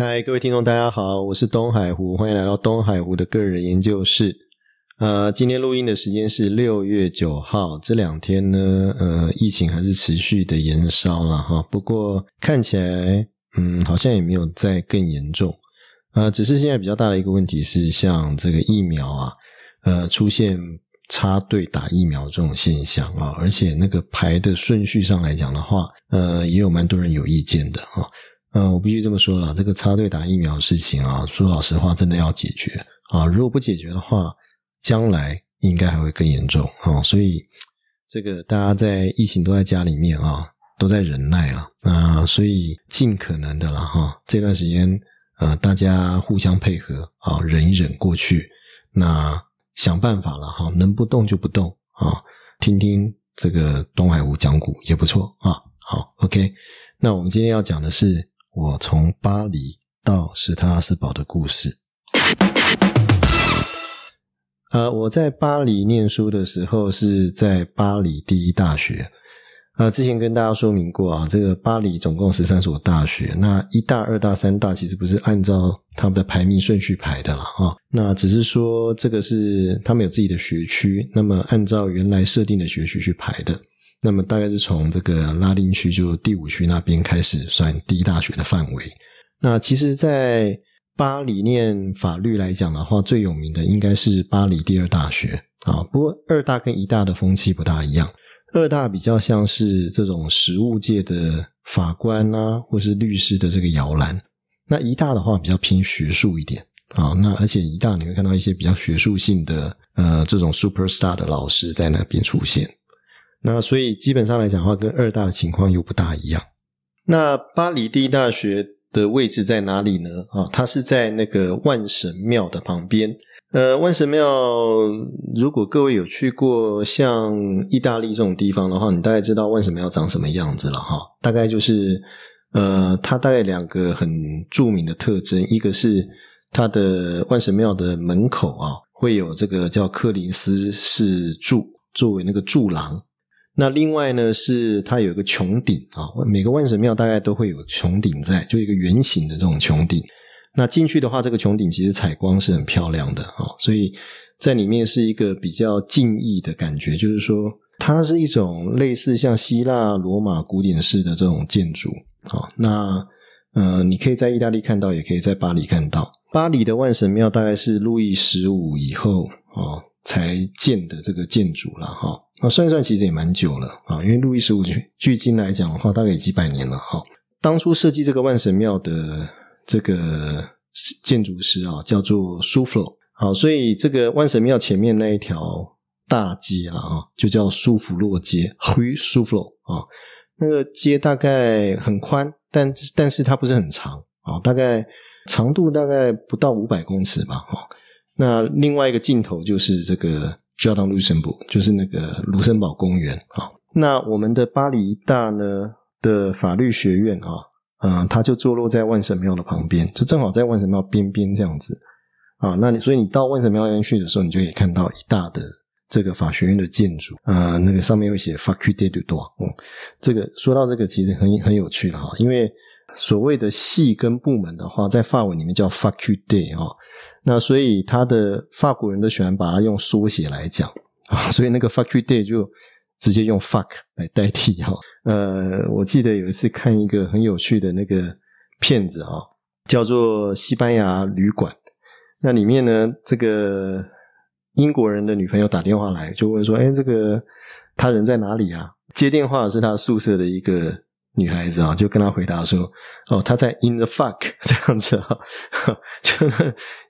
嗨，各位听众，大家好，我是东海湖，欢迎来到东海湖的个人研究室。呃，今天录音的时间是六月九号，这两天呢，呃，疫情还是持续的延烧了哈。不过看起来，嗯，好像也没有再更严重。呃，只是现在比较大的一个问题是，像这个疫苗啊，呃，出现插队打疫苗这种现象啊，而且那个排的顺序上来讲的话，呃，也有蛮多人有意见的哈。嗯，我必须这么说了，这个插队打疫苗的事情啊，说老实话，真的要解决啊！如果不解决的话，将来应该还会更严重啊！所以，这个大家在疫情都在家里面啊，都在忍耐了啊，所以尽可能的了哈，这段时间呃，大家互相配合啊，忍一忍过去，那想办法了哈，能不动就不动啊，听听这个东海无讲古也不错啊。好，OK，那我们今天要讲的是。我从巴黎到史特拉斯堡的故事。呃，我在巴黎念书的时候是在巴黎第一大学。呃，之前跟大家说明过啊，这个巴黎总共十三所大学，那一大、二大、三大其实不是按照他们的排名顺序排的了啊。那只是说这个是他们有自己的学区，那么按照原来设定的学区去排的。那么大概是从这个拉丁区，就第五区那边开始算第一大学的范围。那其实，在巴黎念法律来讲的话，最有名的应该是巴黎第二大学啊。不过二大跟一大的风气不大一样，二大比较像是这种实务界的法官啊，或是律师的这个摇篮。那一大的话比较偏学术一点啊。那而且一大你会看到一些比较学术性的呃这种 super star 的老师在那边出现。那所以基本上来讲的话，跟二大的情况又不大一样。那巴黎第一大学的位置在哪里呢？啊，它是在那个万神庙的旁边。呃，万神庙，如果各位有去过像意大利这种地方的话，你大概知道万神庙长什么样子了哈。大概就是，呃，它大概两个很著名的特征，一个是它的万神庙的门口啊，会有这个叫克林斯式柱作为那个柱廊。那另外呢，是它有一个穹顶啊，每个万神庙大概都会有穹顶在，就一个圆形的这种穹顶。那进去的话，这个穹顶其实采光是很漂亮的啊，所以在里面是一个比较静谧的感觉，就是说它是一种类似像希腊罗马古典式的这种建筑啊。那呃，你可以在意大利看到，也可以在巴黎看到。巴黎的万神庙大概是路易十五以后啊。才建的这个建筑了哈，那算一算其实也蛮久了啊，因为路易十五距距今来讲的话，大概几百年了哈。当初设计这个万神庙的这个建筑师啊，叫做苏弗洛，好，所以这个万神庙前面那一条大街啊，就叫苏弗洛街 （Rue s u 啊。那个街大概很宽，但但是它不是很长啊，大概长度大概不到五百公尺吧，哈。那另外一个镜头就是这个 Jardin Luxembourg，就是那个卢森堡公园啊。那我们的巴黎大呢的法律学院啊，嗯，它就坐落在万神庙的旁边，就正好在万神庙边边这样子啊。那你所以你到万神庙那边去的时候，你就可以看到一大的这个法学院的建筑啊，那个上面会写 Faculté de droit。嗯，这个说到这个其实很很有趣了哈，因为所谓的系跟部门的话，在法文里面叫 Faculté 啊。那所以他的法国人都喜欢把它用缩写来讲啊，所以那个 fuck you day 就直接用 fuck 来代替哈。呃，我记得有一次看一个很有趣的那个片子啊，叫做《西班牙旅馆》。那里面呢，这个英国人的女朋友打电话来，就问说：“哎，这个他人在哪里啊？”接电话是他宿舍的一个。女孩子啊，就跟他回答说：“哦，他在 in the fuck 这样子啊。”就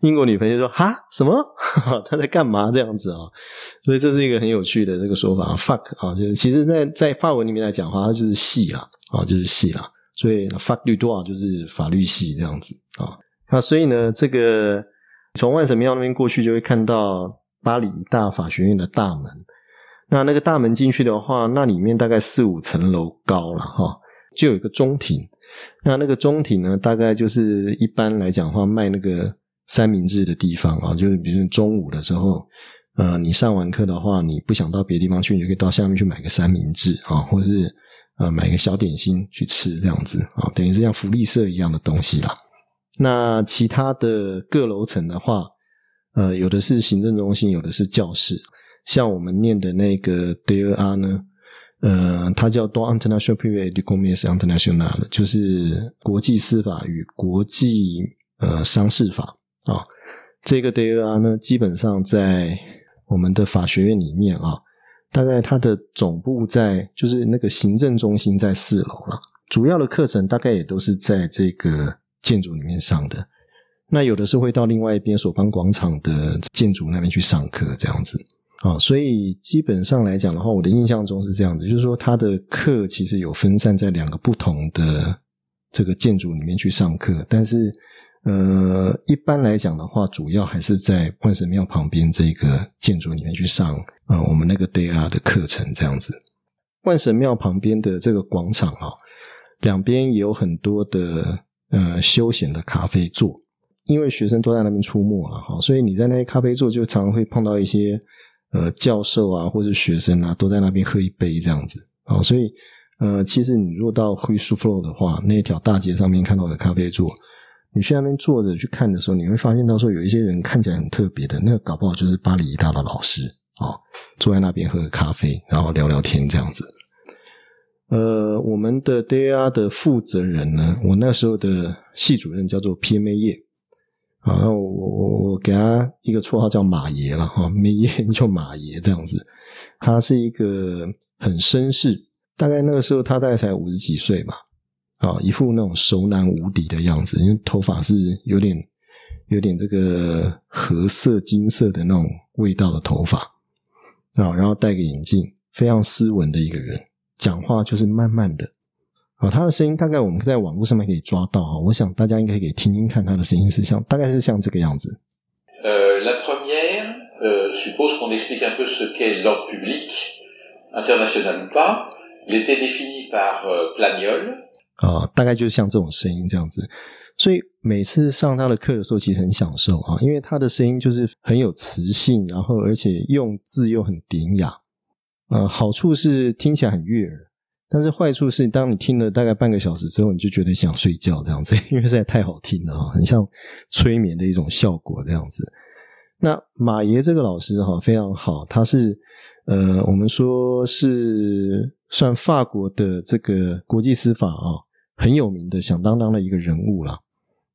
英国女朋友说：“哈，什么？他在干嘛？这样子啊？”所以这是一个很有趣的这个说法，fuck 啊，就是其实，在在法文里面来讲的话，它就是系啦，啊，就是系啦。所以 fuck 律多少就是法律系这样子啊。那所以呢，这个从万神庙那边过去，就会看到巴黎大法学院的大门。那那个大门进去的话，那里面大概四五层楼高了哈。就有一个中庭，那那个中庭呢，大概就是一般来讲话卖那个三明治的地方啊，就是比如中午的时候，呃，你上完课的话，你不想到别的地方去，你就可以到下面去买个三明治啊，或是呃买个小点心去吃这样子啊，等于是像福利社一样的东西啦。那其他的各楼层的话，呃，有的是行政中心，有的是教室。像我们念的那个 DEA 呢，呃，它叫 d o International Private Commerce International，就是国际司法与国际呃商事法啊。这个 DEA 呢，基本上在我们的法学院里面啊，大概它的总部在就是那个行政中心在四楼了。主要的课程大概也都是在这个建筑里面上的。那有的是会到另外一边索邦广场的建筑那边去上课，这样子啊。所以基本上来讲的话，我的印象中是这样子，就是说他的课其实有分散在两个不同的这个建筑里面去上课，但是。呃，一般来讲的话，主要还是在万神庙旁边这个建筑里面去上啊，我们那个 day 啊的课程这样子。万神庙旁边的这个广场啊，两边也有很多的呃休闲的咖啡座，因为学生都在那边出没了哈，所以你在那些咖啡座就常常会碰到一些呃教授啊或者学生啊都在那边喝一杯这样子啊，所以呃，其实你如果到灰树 flow 的话，那条大街上面看到的咖啡座。你去那边坐着去看的时候，你会发现到说有一些人看起来很特别的，那个搞不好就是巴黎一大的老师啊，坐在那边喝咖啡，然后聊聊天这样子。呃，我们的 DAR 的负责人呢，我那时候的系主任叫做 PMA 叶，啊，那我我我给他一个绰号叫马爷了哈，梅叶叫马爷这样子。他是一个很绅士，大概那个时候他大概才五十几岁吧。啊，一副那种熟男无敌的样子，因为头发是有点有点这个褐色金色的那种味道的头发啊，然后戴个眼镜，非常斯文的一个人，讲话就是慢慢的啊，他的声音大概我们在网络上面可以抓到啊，我想大家应该可以听听看他的声音是像大概是像这个样子。呃，la première, euh, suppose qu'on explique un peu ce qu'est l'ordre public international ou pas. Il était défini par Planiol. 啊，大概就是像这种声音这样子，所以每次上他的课的时候，其实很享受啊，因为他的声音就是很有磁性，然后而且用字又很典雅。呃，好处是听起来很悦耳，但是坏处是，当你听了大概半个小时之后，你就觉得想睡觉这样子，因为实在太好听了啊，很像催眠的一种效果这样子。那马爷这个老师哈非常好，他是呃，我们说是算法国的这个国际司法啊。很有名的响当当的一个人物啦。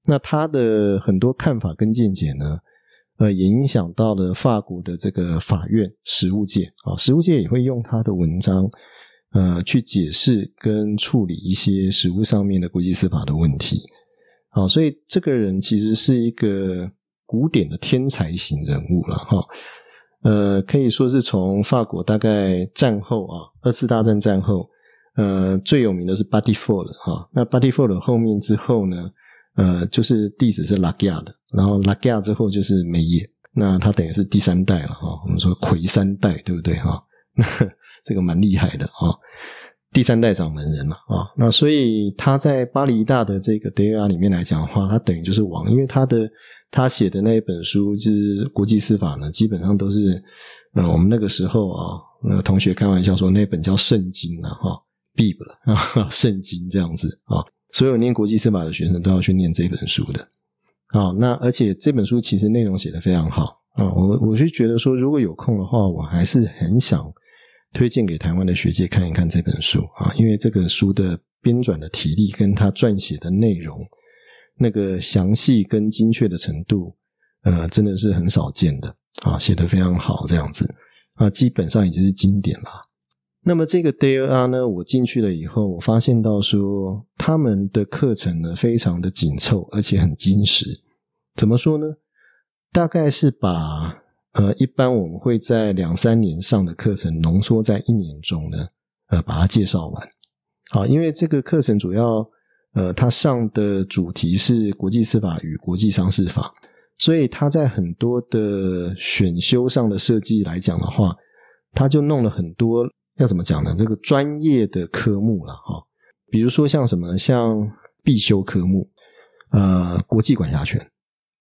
那他的很多看法跟见解呢，呃，也影响到了法国的这个法院实务界啊，实务界也会用他的文章，呃，去解释跟处理一些实务上面的国际司法的问题。好，所以这个人其实是一个古典的天才型人物了哈。呃，可以说是从法国大概战后啊，二次大战战后。呃，最有名的是 Body Four 了哈。那 Body Four 的后面之后呢，呃，就是弟子是 Lagia 的，然后 Lagia 之后就是梅耶，那他等于是第三代了哈。我们说魁三代，对不对哈？这个蛮厉害的啊，第三代掌门人嘛啊。那所以他在巴黎大的这个 DAR 里面来讲的话，他等于就是王，因为他的他写的那一本书就是国际司法呢，基本上都是我们那个时候啊，那同学开玩笑说那本叫圣经啊哈。b 了啊，圣经这样子啊，所有念国际司法的学生都要去念这本书的啊。那而且这本书其实内容写的非常好啊，我我是觉得说，如果有空的话，我还是很想推荐给台湾的学界看一看这本书啊，因为这本书的编纂的体力跟他撰写的内容那个详细跟精确的程度，呃，真的是很少见的啊，写的非常好这样子啊，基本上已经是经典了。那么这个 DAR 呢，我进去了以后，我发现到说他们的课程呢非常的紧凑，而且很精实。怎么说呢？大概是把呃一般我们会在两三年上的课程浓缩在一年中呢，呃把它介绍完。好，因为这个课程主要呃它上的主题是国际司法与国际商事法，所以它在很多的选修上的设计来讲的话，它就弄了很多。要怎么讲呢？这个专业的科目了哈，比如说像什么，像必修科目，呃，国际管辖权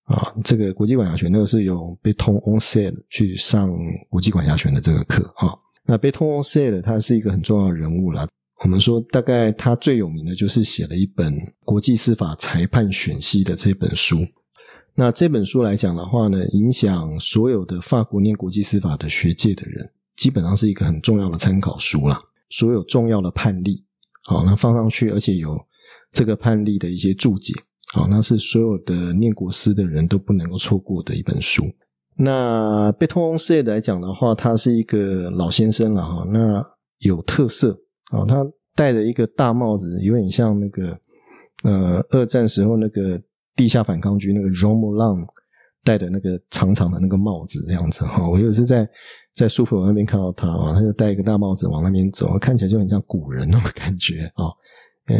啊，这个国际管辖权那个是有被通 on sale 去上国际管辖权的这个课哈。那被通 on sale 他是一个很重要的人物了。我们说大概他最有名的就是写了一本《国际司法裁判选析》的这本书。那这本书来讲的话呢，影响所有的法国念国际司法的学界的人，基本上是一个很重要的参考书啦。所有重要的判例，好，那放上去，而且有这个判例的一些注解，好，那是所有的念国司的人都不能够错过的一本书。那贝托翁斯来讲的话，他是一个老先生了哈，那有特色啊，他戴着一个大帽子，有点像那个呃二战时候那个地下反抗军那个 r o m o l a n 戴的那个长长的那个帽子这样子哈。我有时在在苏弗那边看到他啊，他就戴一个大帽子往那边走，看起来就很像古人那种感觉啊。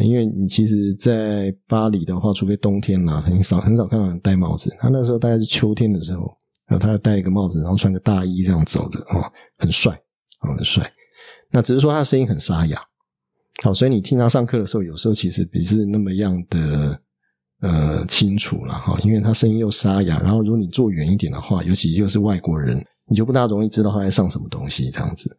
因为你其实，在巴黎的话，除非冬天啦，很少很少看到人戴帽子。他那时候大概是秋天的时候。然后他戴一个帽子，然后穿个大衣这样走着，哦，很帅，哦，很帅。那只是说他的声音很沙哑，好，所以你听他上课的时候，有时候其实不是那么样的呃清楚了哈，因为他声音又沙哑。然后如果你坐远一点的话，尤其又是外国人，你就不大容易知道他在上什么东西这样子。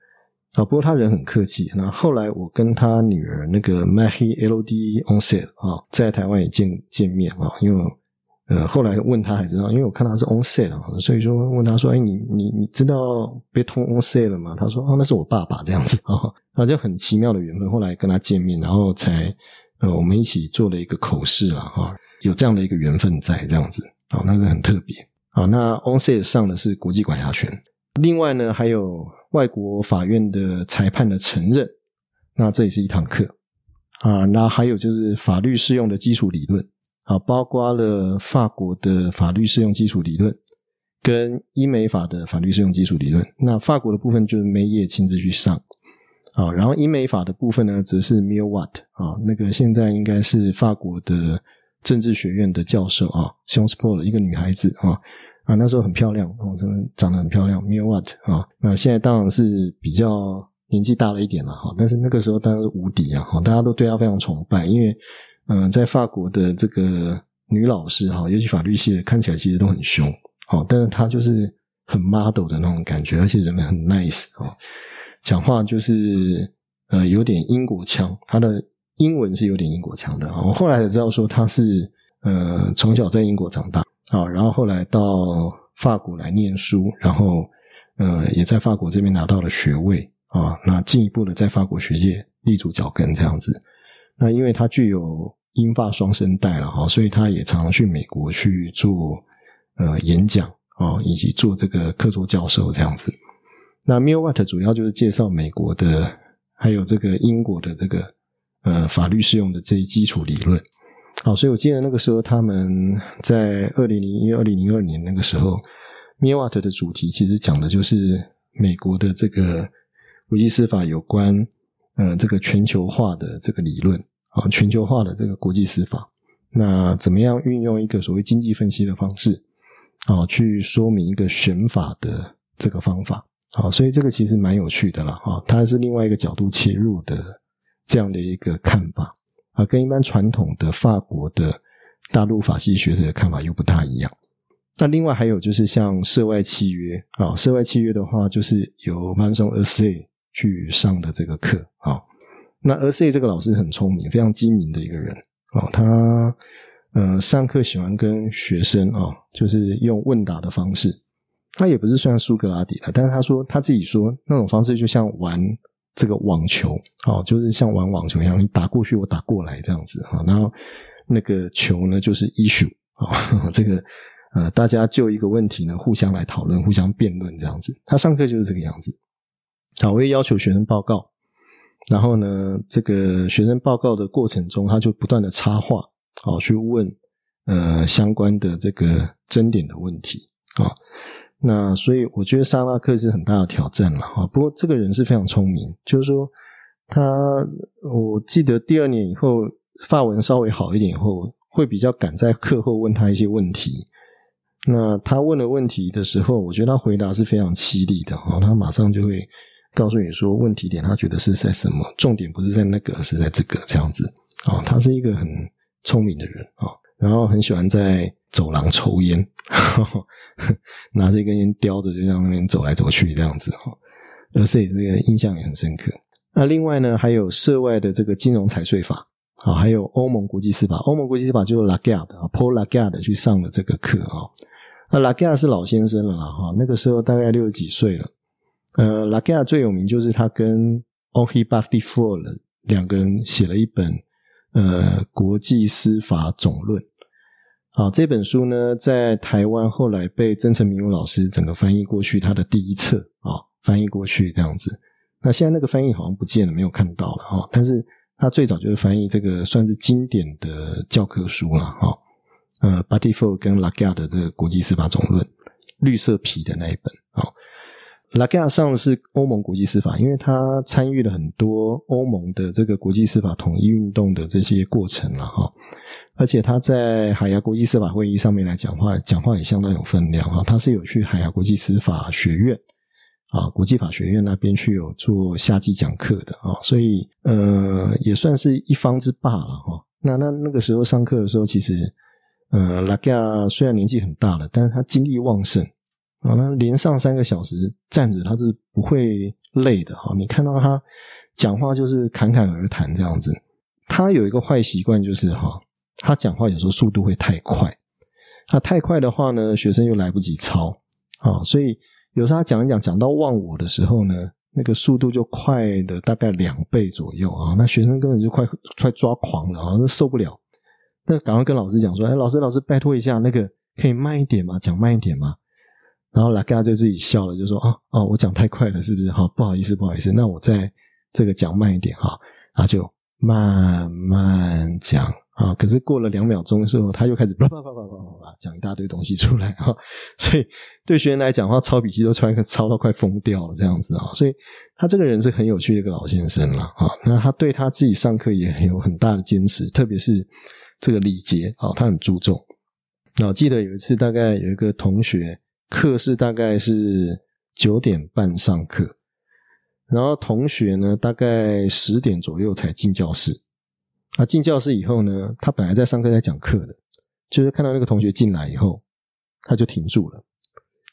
啊，不过他人很客气。那后来我跟他女儿那个 Maggie L D Onset 啊，在台湾也见见面啊，因为。呃，后来问他才知道，因为我看他是 Onset 啊所以说问他说：“哎，你你你知道被通 Onset 了吗？”他说：“哦，那是我爸爸这样子啊。”那就很奇妙的缘分。后来跟他见面，然后才呃，我们一起做了一个口试了哈，有这样的一个缘分在这样子啊，那是很特别啊。那 Onset 上的是国际管辖权，另外呢还有外国法院的裁判的承认，那这也是一堂课啊。那还有就是法律适用的基础理论。啊，包括了法国的法律适用基础理论跟英美法的法律适用基础理论。那法国的部分就是梅耶亲自去上啊，然后英美法的部分呢，则是 Mill Watt 啊，那个现在应该是法国的政治学院的教授啊 s h o n s p o r 的一个女孩子啊啊，那时候很漂亮，哦，真的长得很漂亮，Mill Watt 啊。那现在当然是比较年纪大了一点了哈，但是那个时候当然是无敌啊，哈，大家都对她非常崇拜，因为。嗯，在法国的这个女老师哈，尤其法律系的，看起来其实都很凶，哦，但是她就是很 model 的那种感觉，而且人们很 nice 哦，讲话就是呃有点英国腔，她的英文是有点英国腔的。我后来才知道说她是呃从小在英国长大啊，然后后来到法国来念书，然后呃也在法国这边拿到了学位啊，那进一步的在法国学界立足脚跟这样子。那因为他具有英法双声带了哈，所以他也常常去美国去做呃演讲啊，以及做这个客座教授这样子。那 m i l w a t 主要就是介绍美国的，还有这个英国的这个呃法律适用的这些基础理论。好，所以我记得那个时候他们在二零零一、二零零二年那个时候，Miwat 的主题其实讲的就是美国的这个国际司法有关。呃，这个全球化的这个理论啊，全球化的这个国际司法，那怎么样运用一个所谓经济分析的方式啊，去说明一个选法的这个方法啊？所以这个其实蛮有趣的了啊，它是另外一个角度切入的这样的一个看法啊，跟一般传统的法国的大陆法系学者的看法又不大一样。那另外还有就是像涉外契约啊，涉外契约的话，就是由 m a n s o n a s a 去上的这个课啊，那而 C 这个老师很聪明，非常精明的一个人啊，他呃上课喜欢跟学生啊，就是用问答的方式，他也不是算苏格拉底的，但是他说他自己说那种方式就像玩这个网球啊，就是像玩网球一样，你打过去我打过来这样子哈，然后那个球呢就是 issue 啊，这个呃大家就一个问题呢互相来讨论，互相辩论这样子，他上课就是这个样子。好，我会要求学生报告，然后呢，这个学生报告的过程中，他就不断的插话，好去问呃相关的这个争点的问题啊。那所以我觉得沙拉克是很大的挑战了啊。不过这个人是非常聪明，就是说他，我记得第二年以后发文稍微好一点以后，会比较敢在课后问他一些问题。那他问了问题的时候，我觉得他回答是非常犀利的啊，他马上就会。告诉你说问题点，他觉得是在什么？重点不是在那个，是在这个这样子啊。他是一个很聪明的人啊，然后很喜欢在走廊抽烟，拿着一根烟叼着，就在那边走来走去这样子哈。而且这个印象也很深刻。那另外呢，还有涉外的这个金融财税法啊，还有欧盟国际司法。欧盟国际司法就是 Lagard 啊，Paul Lagard 去上的这个课啊。那 Lagard 是老先生了啦，哈，那个时候大概六十几岁了。呃，Lagard 最有名就是他跟 Henri b a f t i f o r 两个人写了一本呃国际司法总论。好，这本书呢，在台湾后来被曾成明老师整个翻译过去，他的第一册啊，翻译过去这样子。那现在那个翻译好像不见了，没有看到了哈。但是他最早就是翻译这个算是经典的教科书了哈。呃 b u t t y f o r 跟 Lagard 的这个国际司法总论，绿色皮的那一本啊。Lagarde 上的是欧盟国际司法，因为他参与了很多欧盟的这个国际司法统一运动的这些过程了哈。而且他在海牙国际司法会议上面来讲话，讲话也相当有分量哈。他是有去海牙国际司法学院啊，国际法学院那边去有做夏季讲课的啊，所以呃也算是一方之霸了哈。那那那个时候上课的时候，其实呃拉加虽然年纪很大了，但是他精力旺盛啊，那连上三个小时站着他是不会累的哈。你看到他讲话就是侃侃而谈这样子。他有一个坏习惯就是哈。他讲话有时候速度会太快，他太快的话呢，学生又来不及抄啊，所以有时候他讲一讲讲到忘我的时候呢，那个速度就快的大概两倍左右啊，那学生根本就快快抓狂了啊，那受不了，那赶快跟老师讲说，哎，老师老师拜托一下，那个可以慢一点吗？讲慢一点吗？然后拉嘎就自己笑了，就说啊啊，我讲太快了，是不是？好，不好意思不好意思，那我再这个讲慢一点哈，然后就慢慢讲。啊！可是过了两秒钟的时候，他又开始叭叭叭叭叭叭讲一大堆东西出来啊！所以对学员来讲的话，抄笔记都抄一个抄到快疯掉了这样子啊！所以他这个人是很有趣的一个老先生了啊！那他对他自己上课也有很大的坚持，特别是这个礼节啊，他很注重。那我记得有一次，大概有一个同学课是大概是九点半上课，然后同学呢大概十点左右才进教室。啊，进教室以后呢，他本来在上课在讲课的，就是看到那个同学进来以后，他就停住了，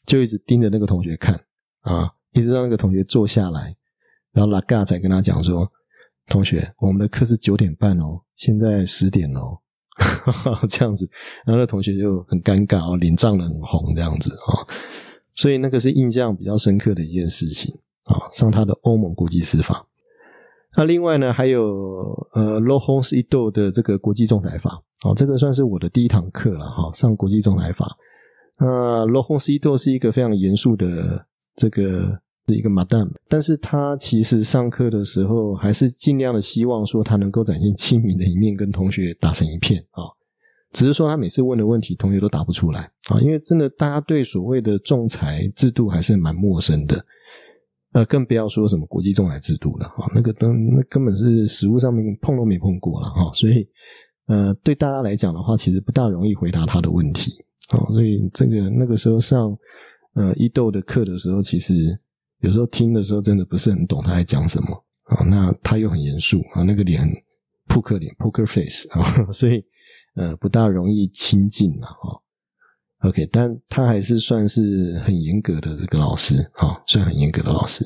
就一直盯着那个同学看啊，一直让那个同学坐下来，然后拉嘎才跟他讲说：“同学，我们的课是九点半哦，现在十点哦。” 这样子，然后那同学就很尴尬哦，脸涨得很红这样子啊，所以那个是印象比较深刻的一件事情啊，上他的欧盟国际司法。那另外呢，还有呃 l o h o n s i d o 的这个国际仲裁法，哦，这个算是我的第一堂课了哈，上国际仲裁法。那 l o h o n s i d o 是一个非常严肃的这个是一个 Madam，但是他其实上课的时候还是尽量的希望说他能够展现亲民的一面，跟同学打成一片啊。只是说他每次问的问题，同学都答不出来啊，因为真的大家对所谓的仲裁制度还是蛮陌生的。呃，更不要说什么国际仲裁制度了哈，那个都那根本是实物上面碰都没碰过了哈，所以呃，对大家来讲的话，其实不大容易回答他的问题啊，所以这个那个时候上呃伊豆的课的时候，其实有时候听的时候真的不是很懂他在讲什么啊，那他又很严肃啊，那个脸扑克脸 （poker face） 啊，所以呃不大容易亲近了哈。OK，但他还是算是很严格的这个老师啊，算很严格的老师。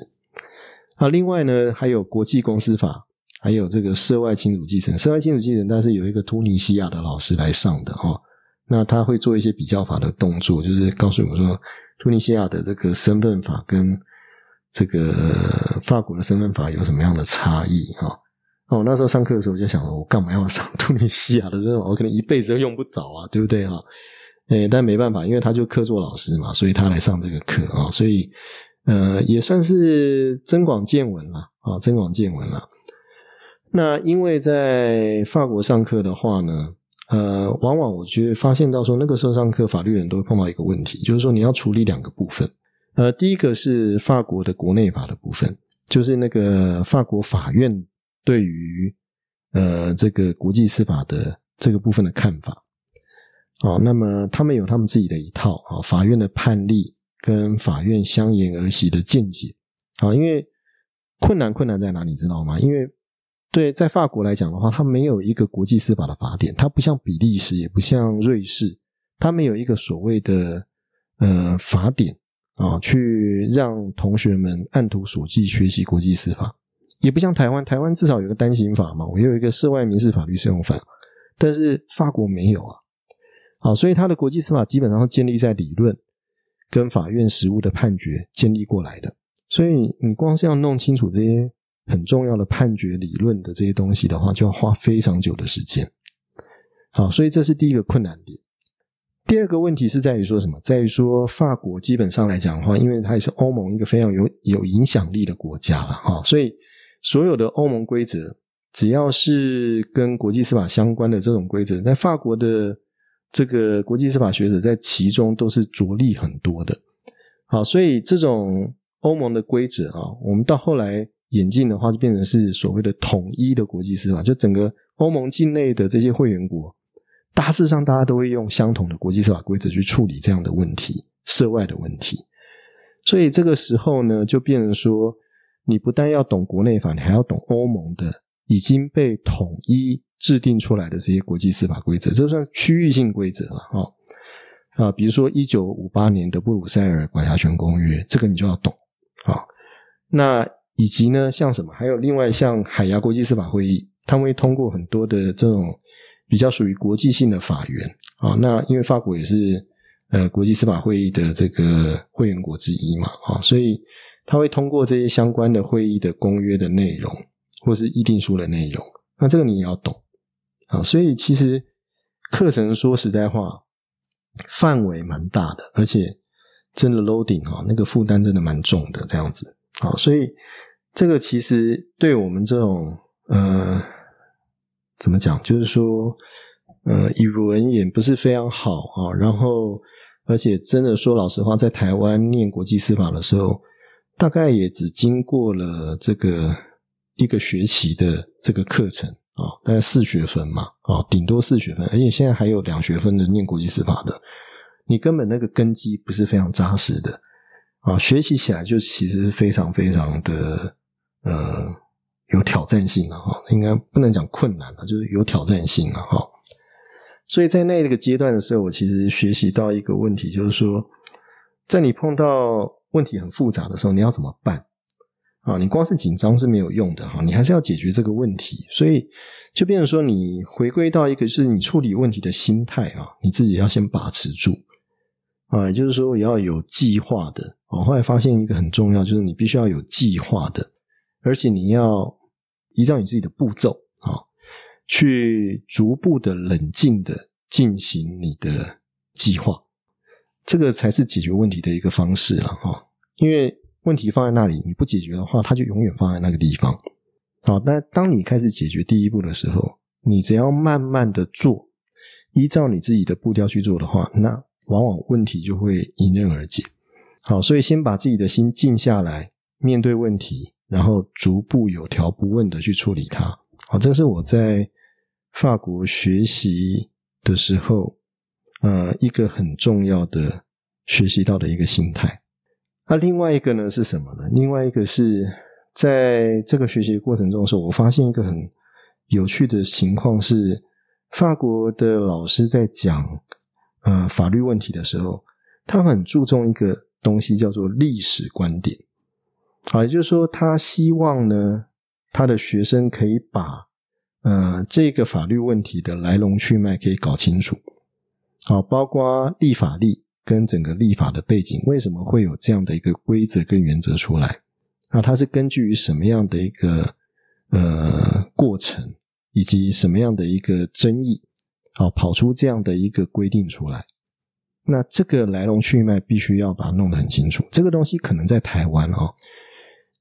啊，另外呢，还有国际公司法，还有这个涉外亲属继承。涉外亲属继承，但是有一个突尼西亚的老师来上的哈，那他会做一些比较法的动作，就是告诉我说，突尼西亚的这个身份法跟这个法国的身份法有什么样的差异哈。哦，那时候上课的时候我就想，我干嘛要上突尼西亚的这种？我可能一辈子都用不着啊，对不对哈？诶，但没办法，因为他就客座老师嘛，所以他来上这个课啊，所以呃，也算是增广见闻了啊，增广见闻了。那因为在法国上课的话呢，呃，往往我觉发现到说，那个时候上课法律人都会碰到一个问题，就是说你要处理两个部分。呃，第一个是法国的国内法的部分，就是那个法国法院对于呃这个国际司法的这个部分的看法。哦，那么他们有他们自己的一套啊，法院的判例跟法院相沿而行的见解啊，因为困难困难在哪里，知道吗？因为对在法国来讲的话，它没有一个国际司法的法典，它不像比利时，也不像瑞士，它没有一个所谓的呃法典啊，去让同学们按图索骥学习国际司法。也不像台湾，台湾至少有个单行法嘛，我有一个涉外民事法律适用法，但是法国没有啊。好，所以它的国际司法基本上建立在理论跟法院实务的判决建立过来的。所以你光是要弄清楚这些很重要的判决理论的这些东西的话，就要花非常久的时间。好，所以这是第一个困难点。第二个问题是在于说什么？在于说法国基本上来讲的话，因为它也是欧盟一个非常有有影响力的国家了哈，所以所有的欧盟规则，只要是跟国际司法相关的这种规则，在法国的这个国际司法学者在其中都是着力很多的。好，所以这种欧盟的规则啊，我们到后来演进的话，就变成是所谓的统一的国际司法，就整个欧盟境内的这些会员国。大致上，大家都会用相同的国际司法规则去处理这样的问题，涉外的问题。所以这个时候呢，就变成说，你不但要懂国内法，你还要懂欧盟的已经被统一制定出来的这些国际司法规则，这算区域性规则了啊啊，比如说一九五八年的布鲁塞尔管辖权公约，这个你就要懂啊。那以及呢，像什么？还有另外像海牙国际司法会议，他们会通过很多的这种。比较属于国际性的法源啊，那因为法国也是呃国际司法会议的这个会员国之一嘛啊，所以他会通过这些相关的会议的公约的内容或是议定书的内容，那这个你也要懂啊，所以其实课程说实在话范围蛮大的，而且真的 loading 哈，那个负担真的蛮重的这样子啊，所以这个其实对我们这种呃。怎么讲？就是说，呃，语文也不是非常好啊。然后，而且真的说老实话，在台湾念国际司法的时候，大概也只经过了这个一个学期的这个课程啊，大概四学分嘛，啊，顶多四学分。而且现在还有两学分的念国际司法的，你根本那个根基不是非常扎实的啊，学习起来就其实是非常非常的，呃。有挑战性了哈，应该不能讲困难了，就是有挑战性了哈。所以在那个阶段的时候，我其实学习到一个问题，就是说，在你碰到问题很复杂的时候，你要怎么办啊？你光是紧张是没有用的哈，你还是要解决这个问题。所以就变成说，你回归到一个是你处理问题的心态啊，你自己要先把持住啊，也就是说，也要有计划的。我后来发现一个很重要，就是你必须要有计划的。而且你要依照你自己的步骤啊，去逐步的冷静的进行你的计划，这个才是解决问题的一个方式了哈。因为问题放在那里，你不解决的话，它就永远放在那个地方。好，但当你开始解决第一步的时候，你只要慢慢的做，依照你自己的步调去做的话，那往往问题就会迎刃而解。好，所以先把自己的心静下来，面对问题。然后逐步有条不紊的去处理它，好，这是我在法国学习的时候，呃，一个很重要的学习到的一个心态。那另外一个呢是什么呢？另外一个是在这个学习过程中的时候，我发现一个很有趣的情况是，法国的老师在讲呃法律问题的时候，他很注重一个东西叫做历史观点。好，也就是说，他希望呢，他的学生可以把呃这个法律问题的来龙去脉可以搞清楚。好，包括立法力跟整个立法的背景，为什么会有这样的一个规则跟原则出来？啊，它是根据于什么样的一个呃过程，以及什么样的一个争议，好跑出这样的一个规定出来？那这个来龙去脉必须要把它弄得很清楚。这个东西可能在台湾啊。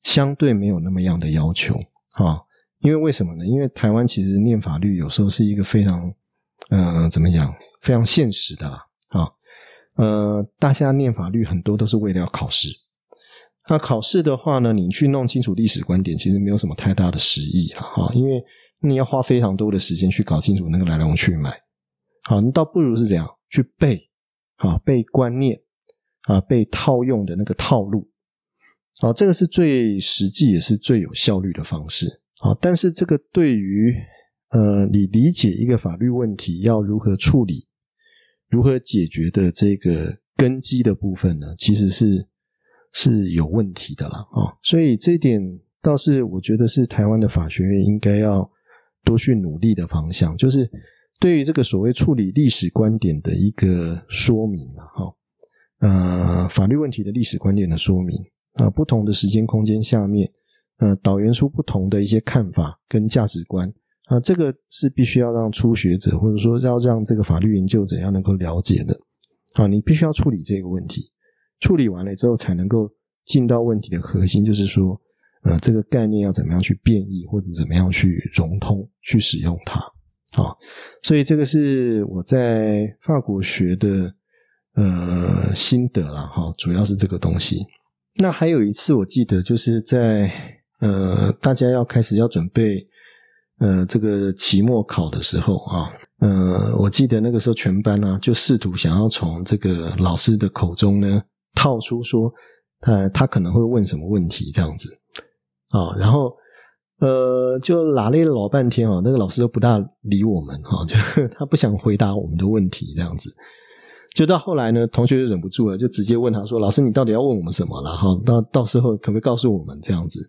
相对没有那么样的要求啊，因为为什么呢？因为台湾其实念法律有时候是一个非常，嗯，怎么讲？非常现实的啦啊，呃，大家念法律很多都是为了要考试。那考试的话呢，你去弄清楚历史观点，其实没有什么太大的实意啊，因为你要花非常多的时间去搞清楚那个来龙去脉。好，你倒不如是这样去背，啊，背观念，啊，背套用的那个套路。啊，这个是最实际也是最有效率的方式啊！但是这个对于呃，你理解一个法律问题要如何处理、如何解决的这个根基的部分呢，其实是是有问题的啦啊！所以这一点倒是我觉得是台湾的法学院应该要多去努力的方向，就是对于这个所谓处理历史观点的一个说明了哈，呃，法律问题的历史观点的说明啊，不同的时间空间下面，呃，导圆出不同的一些看法跟价值观啊，这个是必须要让初学者或者说要让这个法律研究者要能够了解的啊，你必须要处理这个问题，处理完了之后才能够进到问题的核心，就是说。呃，这个概念要怎么样去变异，或者怎么样去融通、去使用它？啊，所以这个是我在法国学的呃心得了哈，主要是这个东西。那还有一次，我记得就是在呃大家要开始要准备呃这个期末考的时候啊，呃，我记得那个时候全班呢就试图想要从这个老师的口中呢套出说他他可能会问什么问题这样子。啊，然后，呃，就拉了老半天啊，那个老师都不大理我们哈，就 他不想回答我们的问题，这样子。就到后来呢，同学就忍不住了，就直接问他说：“老师，你到底要问我们什么了？哈，到到时候可不可以告诉我们这样子？”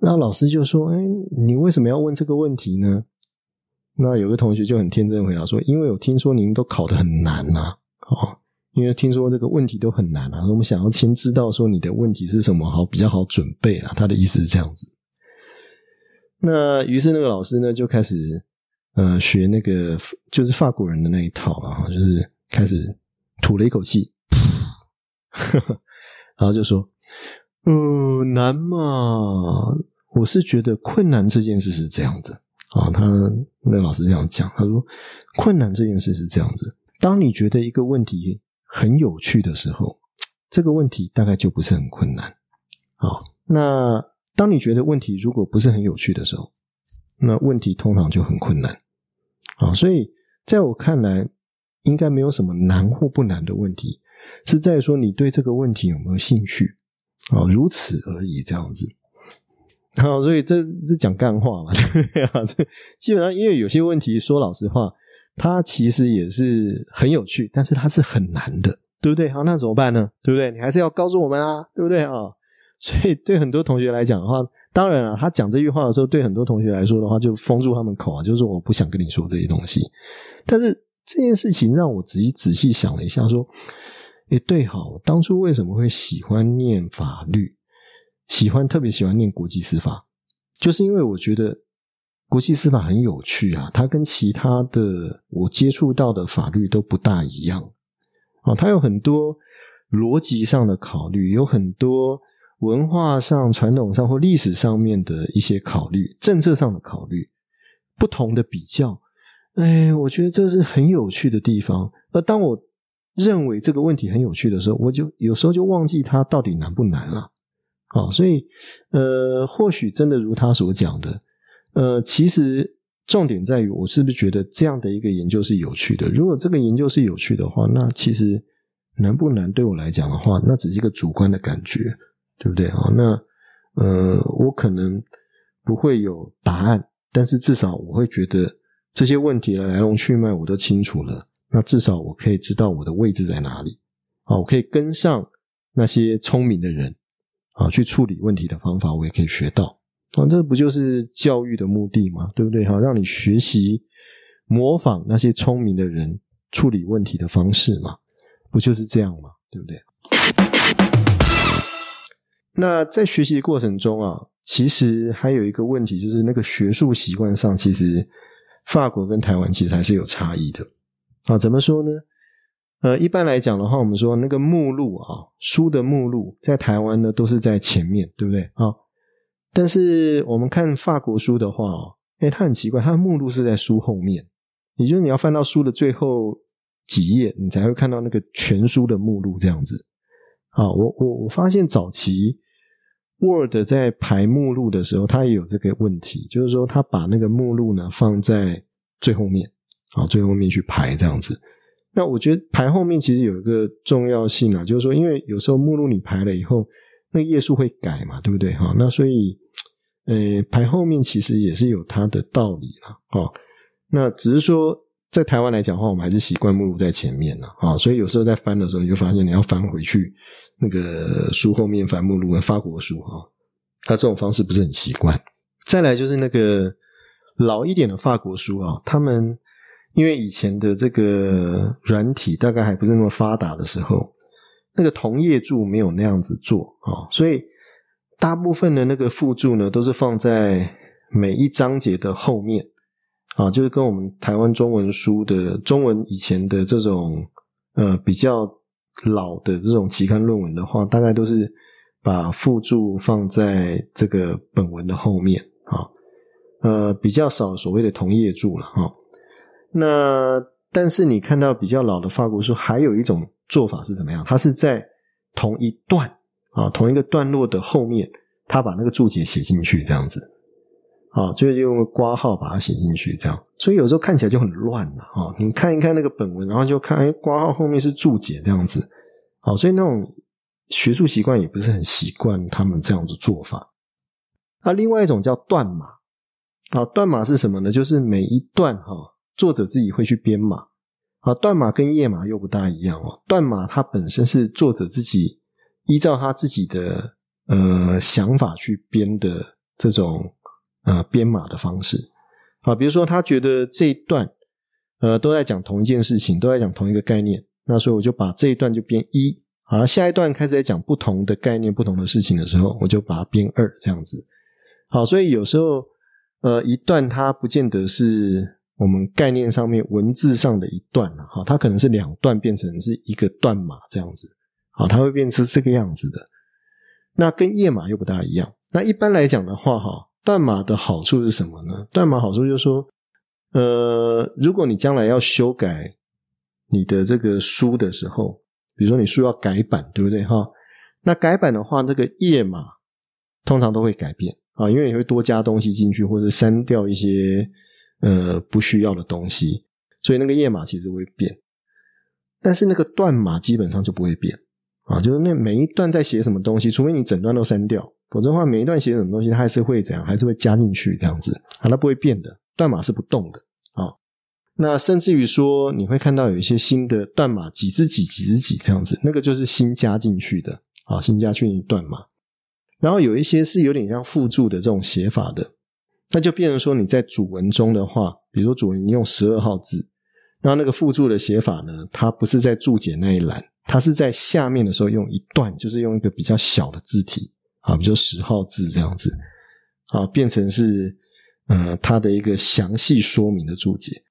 那老师就说：“哎，你为什么要问这个问题呢？”那有个同学就很天真回答说：“因为我听说您都考得很难呐，哦。”因为听说这个问题都很难啊，我们想要先知道说你的问题是什么，好比较好准备啊。他的意思是这样子。那于是那个老师呢就开始呃学那个就是法国人的那一套了哈，就是开始吐了一口气，然后就说：“嗯，难嘛？我是觉得困难这件事是这样子啊。”他那老师这样讲，他说：“困难这件事是这样子，当你觉得一个问题。”很有趣的时候，这个问题大概就不是很困难。好，那当你觉得问题如果不是很有趣的时候，那问题通常就很困难。啊，所以在我看来，应该没有什么难或不难的问题，是在说你对这个问题有没有兴趣。啊，如此而已，这样子。好，所以这这讲干话嘛，对啊，这基本上因为有些问题，说老实话。它其实也是很有趣，但是它是很难的，对不对？好，那怎么办呢？对不对？你还是要告诉我们啊，对不对啊？所以对很多同学来讲的话，当然了，他讲这句话的时候，对很多同学来说的话，就封住他们口啊，就是我不想跟你说这些东西。但是这件事情让我仔细仔细想了一下，说，诶，对，好，当初为什么会喜欢念法律，喜欢特别喜欢念国际司法，就是因为我觉得。国际司法很有趣啊，它跟其他的我接触到的法律都不大一样啊，它有很多逻辑上的考虑，有很多文化上、传统上或历史上面的一些考虑，政策上的考虑，不同的比较，哎，我觉得这是很有趣的地方。而当我认为这个问题很有趣的时候，我就有时候就忘记它到底难不难了啊。所以，呃，或许真的如他所讲的。呃，其实重点在于，我是不是觉得这样的一个研究是有趣的？如果这个研究是有趣的话，那其实难不难对我来讲的话，那只是一个主观的感觉，对不对啊？那呃，我可能不会有答案，但是至少我会觉得这些问题的来龙去脉我都清楚了。那至少我可以知道我的位置在哪里啊，我可以跟上那些聪明的人啊，去处理问题的方法，我也可以学到。啊，这不就是教育的目的吗？对不对？哈，让你学习模仿那些聪明的人处理问题的方式嘛，不就是这样吗？对不对？那在学习的过程中啊，其实还有一个问题，就是那个学术习惯上，其实法国跟台湾其实还是有差异的。啊，怎么说呢？呃，一般来讲的话，我们说那个目录啊，书的目录在台湾呢都是在前面，对不对？啊。但是我们看法国书的话，哎，它很奇怪，它的目录是在书后面，也就是你要翻到书的最后几页，你才会看到那个全书的目录这样子。啊，我我我发现早期 Word 在排目录的时候，它也有这个问题，就是说它把那个目录呢放在最后面，啊，最后面去排这样子。那我觉得排后面其实有一个重要性啊，就是说，因为有时候目录你排了以后。那页数会改嘛，对不对？哈，那所以，呃，排后面其实也是有它的道理了，哈。那只是说，在台湾来讲的话，我们还是习惯目录在前面了，啊，所以有时候在翻的时候，你就发现你要翻回去那个书后面翻目录，法国书哈，他这种方式不是很习惯。再来就是那个老一点的法国书啊，他们因为以前的这个软体大概还不是那么发达的时候，那个同页注没有那样子做啊，所以大部分的那个附注呢，都是放在每一章节的后面啊，就是跟我们台湾中文书的中文以前的这种呃比较。老的这种期刊论文的话，大概都是把附注放在这个本文的后面啊，呃，比较少所谓的同页注了哈。那但是你看到比较老的法国书，还有一种做法是怎么样？它是在同一段啊，同一个段落的后面，他把那个注解写进去，这样子。啊，就是用挂号把它写进去，这样，所以有时候看起来就很乱了啊。你看一看那个本文，然后就看，哎，挂号后面是注解这样子，好，所以那种学术习惯也不是很习惯他们这样的做法。那另外一种叫断码，啊，断码是什么呢？就是每一段哈，作者自己会去编码。啊，断码跟页码又不大一样哦。断码它本身是作者自己依照他自己的呃想法去编的这种。呃，编码的方式，啊，比如说他觉得这一段，呃，都在讲同一件事情，都在讲同一个概念，那所以我就把这一段就编一，好，下一段开始在讲不同的概念、不同的事情的时候，我就把它编二，这样子。好，所以有时候，呃，一段它不见得是我们概念上面文字上的一段了，哈，它可能是两段变成是一个段码这样子，好，它会变成这个样子的。那跟页码又不大一样。那一般来讲的话，哈。断码的好处是什么呢？断码好处就是说，呃，如果你将来要修改你的这个书的时候，比如说你书要改版，对不对？哈，那改版的话，这个页码通常都会改变啊，因为你会多加东西进去，或者删掉一些呃不需要的东西，所以那个页码其实会变。但是那个断码基本上就不会变啊，就是那每一段在写什么东西，除非你整段都删掉。否则的话，每一段写什么东西，它还是会怎样？还是会加进去这样子啊？它不会变的，断码是不动的啊。那甚至于说，你会看到有一些新的断码，几之几几之几这样子，那个就是新加进去的啊，新加进去断码。然后有一些是有点像附注的这种写法的，那就变成说你在主文中的话，比如说主文你用十二号字，然后那个附注的写法呢，它不是在注解那一栏，它是在下面的时候用一段，就是用一个比较小的字体。啊，比如十号字这样子，啊，变成是呃，它的一个详细说明的注解。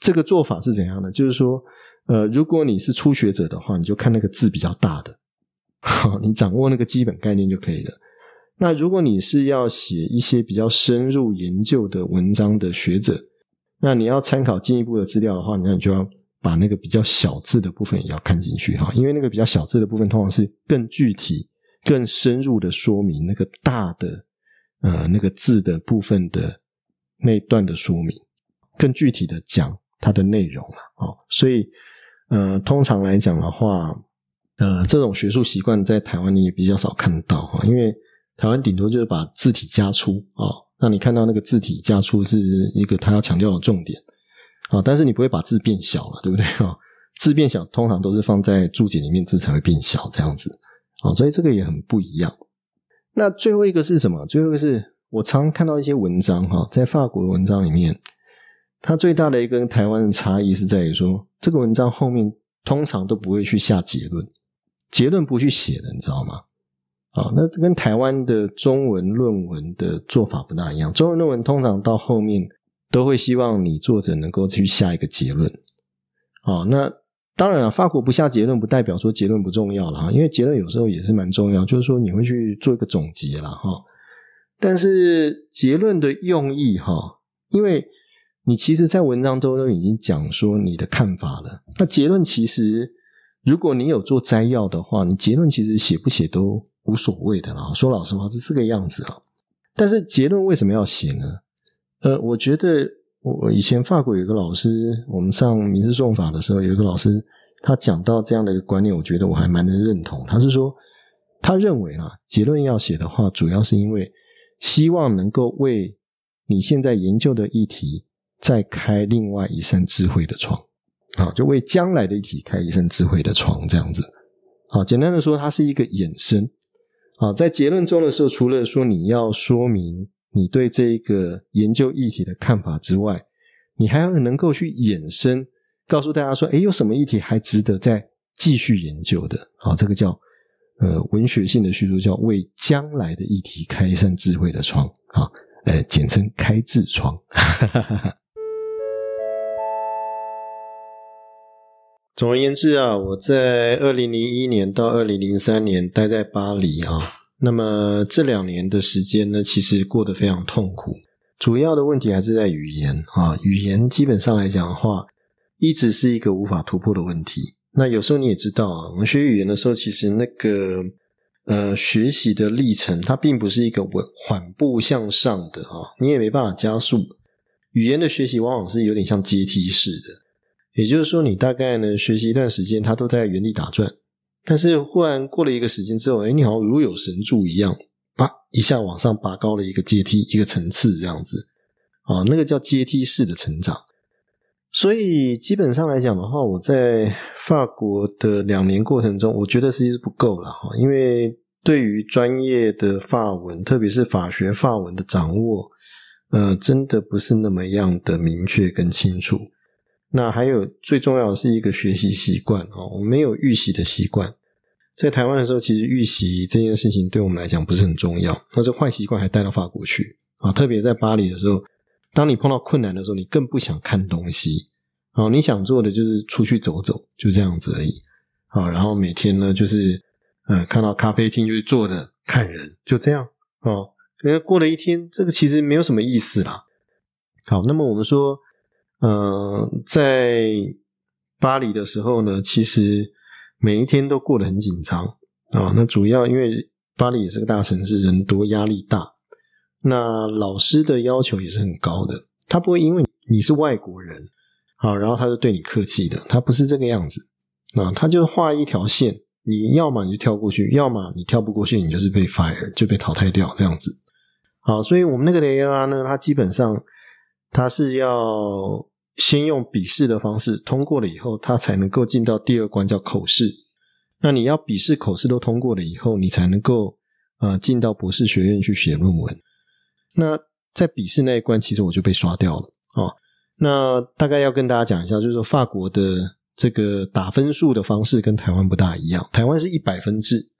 这个做法是怎样的？就是说，呃，如果你是初学者的话，你就看那个字比较大的，好 你掌握那个基本概念就可以了。那如果你是要写一些比较深入研究的文章的学者，那你要参考进一步的资料的话，那你就要把那个比较小字的部分也要看进去哈，因为那个比较小字的部分通常是更具体。更深入的说明那个大的呃那个字的部分的那一段的说明，更具体的讲它的内容了哦。所以呃，通常来讲的话，呃，这种学术习惯在台湾你也比较少看到哈，因为台湾顶多就是把字体加粗啊，让你看到那个字体加粗是一个他要强调的重点啊，但是你不会把字变小了，对不对啊？字变小通常都是放在注解里面，字才会变小这样子。哦，所以这个也很不一样。那最后一个是什么？最后一个是我常看到一些文章哈，在法国的文章里面，它最大的一个跟台湾的差异是在于说，这个文章后面通常都不会去下结论，结论不去写的，你知道吗？啊，那跟台湾的中文论文的做法不大一样。中文论文通常到后面都会希望你作者能够去下一个结论。啊，那。当然了，法国不下结论不代表说结论不重要了哈，因为结论有时候也是蛮重要，就是说你会去做一个总结了哈。但是结论的用意哈，因为你其实，在文章中都已经讲说你的看法了。那结论其实，如果你有做摘要的话，你结论其实写不写都无所谓的啦。说老实话是这个样子啊。但是结论为什么要写呢？呃，我觉得。我以前法国有一个老师，我们上民事诉讼法的时候，有一个老师，他讲到这样的一个观念，我觉得我还蛮能认同。他是说，他认为啊，结论要写的话，主要是因为希望能够为你现在研究的议题再开另外一扇智慧的窗啊，就为将来的议题开一扇智慧的窗，这样子。好，简单的说，它是一个衍生啊，在结论中的时候，除了说你要说明你对这个研究议题的看法之外，你还要能够去衍生，告诉大家说，哎，有什么议题还值得再继续研究的？好，这个叫呃文学性的叙述，叫为将来的议题开一扇智慧的窗啊，呃，简称开智窗。总而言之啊，我在二零零一年到二零零三年待在巴黎啊，那么这两年的时间呢，其实过得非常痛苦。主要的问题还是在语言啊，语言基本上来讲的话，一直是一个无法突破的问题。那有时候你也知道啊，我们学语言的时候，其实那个呃学习的历程，它并不是一个稳缓步向上的啊，你也没办法加速。语言的学习往往是有点像阶梯式的。也就是说，你大概呢学习一段时间，它都在原地打转，但是忽然过了一个时间之后，哎，你好像如有神助一样，啪一下往上拔高了一个阶梯，一个层次这样子，啊，那个叫阶梯式的成长。所以基本上来讲的话，我在法国的两年过程中，我觉得实际是不够了哈，因为对于专业的法文，特别是法学法文的掌握，呃，真的不是那么样的明确跟清楚。那还有最重要的是一个学习习惯啊，我没有预习的习惯。在台湾的时候，其实预习这件事情对我们来讲不是很重要。那这坏习惯还带到法国去啊，特别在巴黎的时候，当你碰到困难的时候，你更不想看东西啊，你想做的就是出去走走，就这样子而已啊。然后每天呢，就是嗯，看到咖啡厅就坐着看人，就这样哦。因为过了一天，这个其实没有什么意思啦。好，那么我们说。嗯，在巴黎的时候呢，其实每一天都过得很紧张啊。那主要因为巴黎也是个大城市，人多压力大。那老师的要求也是很高的，他不会因为你是外国人啊，然后他就对你客气的，他不是这个样子啊。他就画一条线，你要么你就跳过去，要么你跳不过去，你就是被 fire 就被淘汰掉这样子。好，所以我们那个 AR 呢，它基本上它是要。先用笔试的方式通过了以后，他才能够进到第二关，叫口试。那你要笔试、口试都通过了以后，你才能够呃进到博士学院去写论文。那在笔试那一关，其实我就被刷掉了哦。那大概要跟大家讲一下，就是说法国的这个打分数的方式跟台湾不大一样。台湾是一百分制，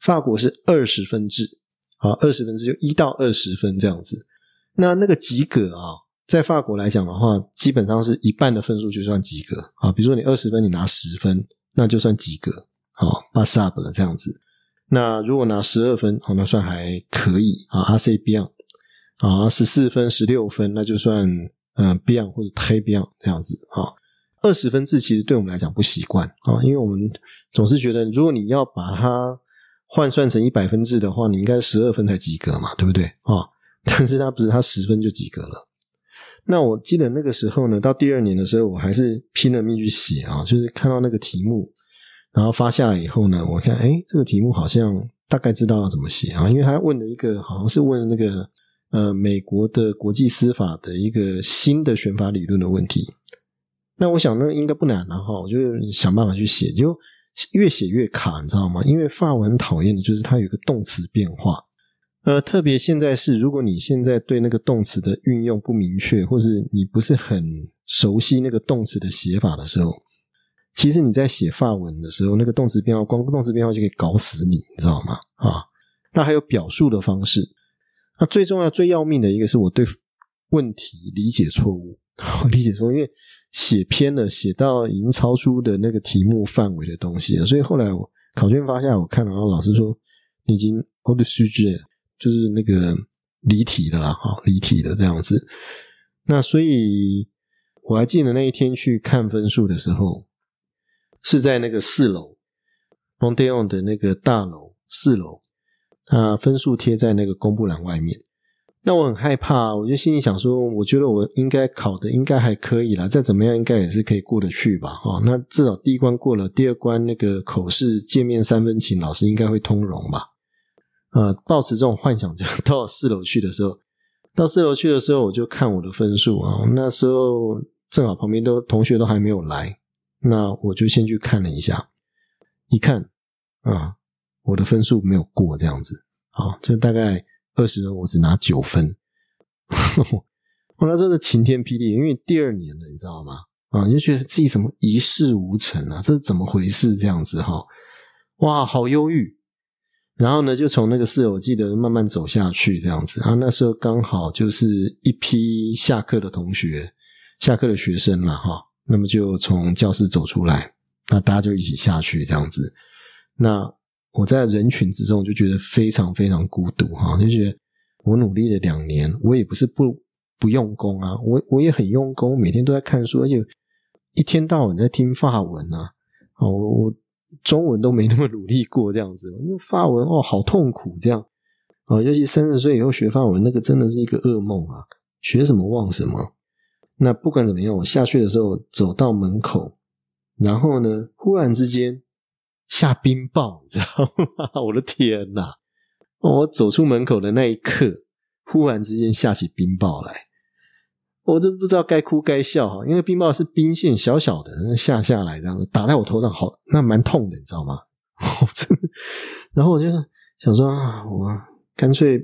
法国是二十分制啊，二十分制就一到二十分这样子。那那个及格啊。在法国来讲的话，基本上是一半的分数就算及格啊。比如说你二十分，你拿十分，那就算及格，好，pass up 了这样子。那如果拿十二分，好，那算还可以啊，R C beyond 啊，十四分、十六分，那就算嗯，beyond 或者 Tay Beyond 这样子啊。二十分制其实对我们来讲不习惯啊，因为我们总是觉得，如果你要把它换算成一百分制的话，你应该十二分才及格嘛，对不对啊？但是它不是，它十分就及格了。那我记得那个时候呢，到第二年的时候，我还是拼了命去写啊，就是看到那个题目，然后发下来以后呢，我看，哎，这个题目好像大概知道要怎么写啊，因为他问了一个，好像是问那个呃美国的国际司法的一个新的选法理论的问题。那我想那应该不难了哈，我就想办法去写，就越写越卡，你知道吗？因为法文讨厌的就是它有一个动词变化。呃，特别现在是，如果你现在对那个动词的运用不明确，或是你不是很熟悉那个动词的写法的时候，其实你在写法文的时候，那个动词变化，光动词变化就可以搞死你，你知道吗？啊，那还有表述的方式，那最重要、最要命的一个是我对问题理解错误，理解错误，因为写偏了，写到已经超出的那个题目范围的东西了，所以后来我考卷发下来，我看了，然后老师说你已经 o l d e 就是那个离题的啦，哈，离题的这样子。那所以我还记得那一天去看分数的时候，是在那个四楼 m o n t e o n 的那个大楼四楼，啊，分数贴在那个公布栏外面。那我很害怕，我就心里想说，我觉得我应该考的应该还可以啦，再怎么样应该也是可以过得去吧，哈。那至少第一关过了，第二关那个口试见面三分情，老师应该会通融吧。呃，抱持这种幻想，就 到四楼去的时候，到四楼去的时候，我就看我的分数啊。那时候正好旁边都同学都还没有来，那我就先去看了一下。一看啊，我的分数没有过这样子，啊，就大概二十分我只拿九分，我那真的晴天霹雳，因为第二年了，你知道吗？啊，你就觉得自己怎么一事无成啊？这是怎么回事？这样子哈，哇，好忧郁。然后呢，就从那个四楼记得慢慢走下去这样子啊。那时候刚好就是一批下课的同学，下课的学生了哈。那么就从教室走出来，那大家就一起下去这样子。那我在人群之中我就觉得非常非常孤独哈，就觉得我努力了两年，我也不是不不用功啊，我我也很用功，每天都在看书，而且一天到晚在听法文啊，哦，我中文都没那么努力过这样子，那法文哦好痛苦这样啊，尤其三十岁以后学法文，那个真的是一个噩梦啊，学什么忘什么。那不管怎么样，我下去的时候走到门口，然后呢，忽然之间。下冰雹，你知道吗？我的天哪！我走出门口的那一刻，忽然之间下起冰雹来，我都不知道该哭该笑哈。因为冰雹是冰线小小的下下来，这样子打在我头上，好那蛮痛的，你知道吗？真的。然后我就想说啊，我干脆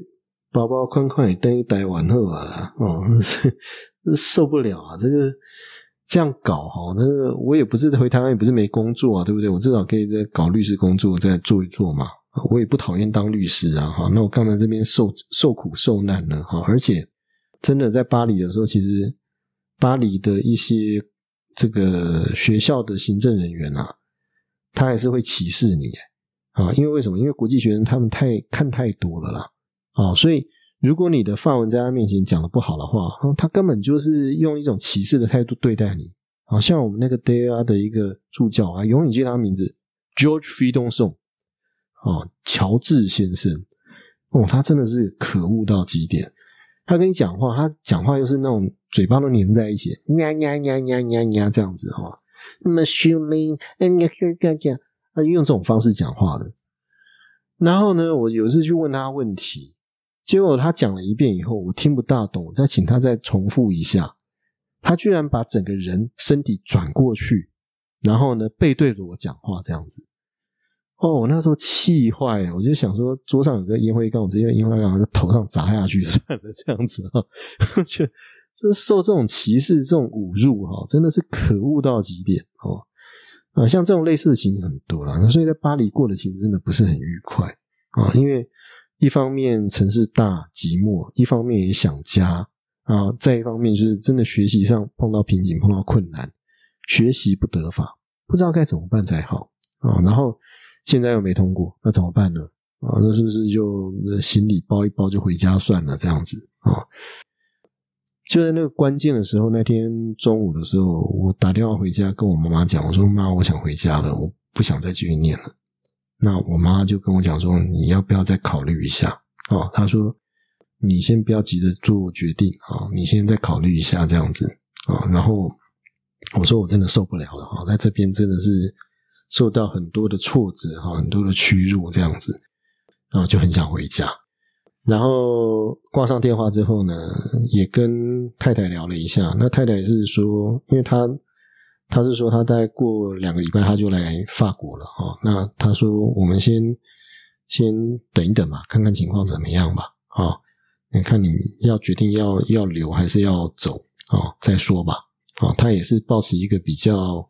包包宽宽等一待完后啊，哦，受不了啊，这个。这样搞哈，那个我也不是回台湾，也不是没工作啊，对不对？我至少可以在搞律师工作，再做一做嘛。我也不讨厌当律师啊，哈。那我干嘛这边受受苦受难呢？哈，而且真的在巴黎的时候，其实巴黎的一些这个学校的行政人员啊，他还是会歧视你啊，因为为什么？因为国际学生他们太看太多了啦，啊，所以。如果你的范文在他面前讲的不好的话，他根本就是用一种歧视的态度对待你。好像我们那个 DA 的一个助教啊，永远记得他名字 George Freedom Song，哦，乔治先生，哦，他真的是可恶到极点。他跟你讲话，他讲话又是那种嘴巴都黏在一起，呀呀呀呀呀呀这样子哈。那么 shooting，嗯，这样这样，他用这种方式讲话的。然后呢，我有一次去问他问题。结果他讲了一遍以后，我听不大懂，再请他再重复一下。他居然把整个人身体转过去，然后呢背对着我讲话，这样子。哦，我那时候气坏了，我就想说，桌上有个烟灰缸，我直接烟灰缸在头上砸下去 算了，这样子哈。就这受这种歧视、这种侮辱哈，真的是可恶到极点哦。啊，像这种类似的情形很多了，那所以在巴黎过的其实真的不是很愉快啊，因为。一方面城市大寂寞，一方面也想家啊。再一方面就是真的学习上碰到瓶颈，碰到困难，学习不得法，不知道该怎么办才好啊。然后现在又没通过，那怎么办呢？啊，那是不是就行李包一包就回家算了？这样子啊？就在那个关键的时候，那天中午的时候，我打电话回家跟我妈妈讲，我说妈，我想回家了，我不想再继续念了。那我妈就跟我讲说：“你要不要再考虑一下？”哦，她说：“你先不要急着做决定啊，你先再考虑一下这样子啊。”然后我说：“我真的受不了了啊，在这边真的是受到很多的挫折哈，很多的屈辱这样子，然后就很想回家。然后挂上电话之后呢，也跟太太聊了一下。那太太是说，因为她。他是说，他大概过两个礼拜他就来法国了哈。那他说，我们先先等一等吧，看看情况怎么样吧。啊，你看你要决定要要留还是要走啊？再说吧。啊，他也是保持一个比较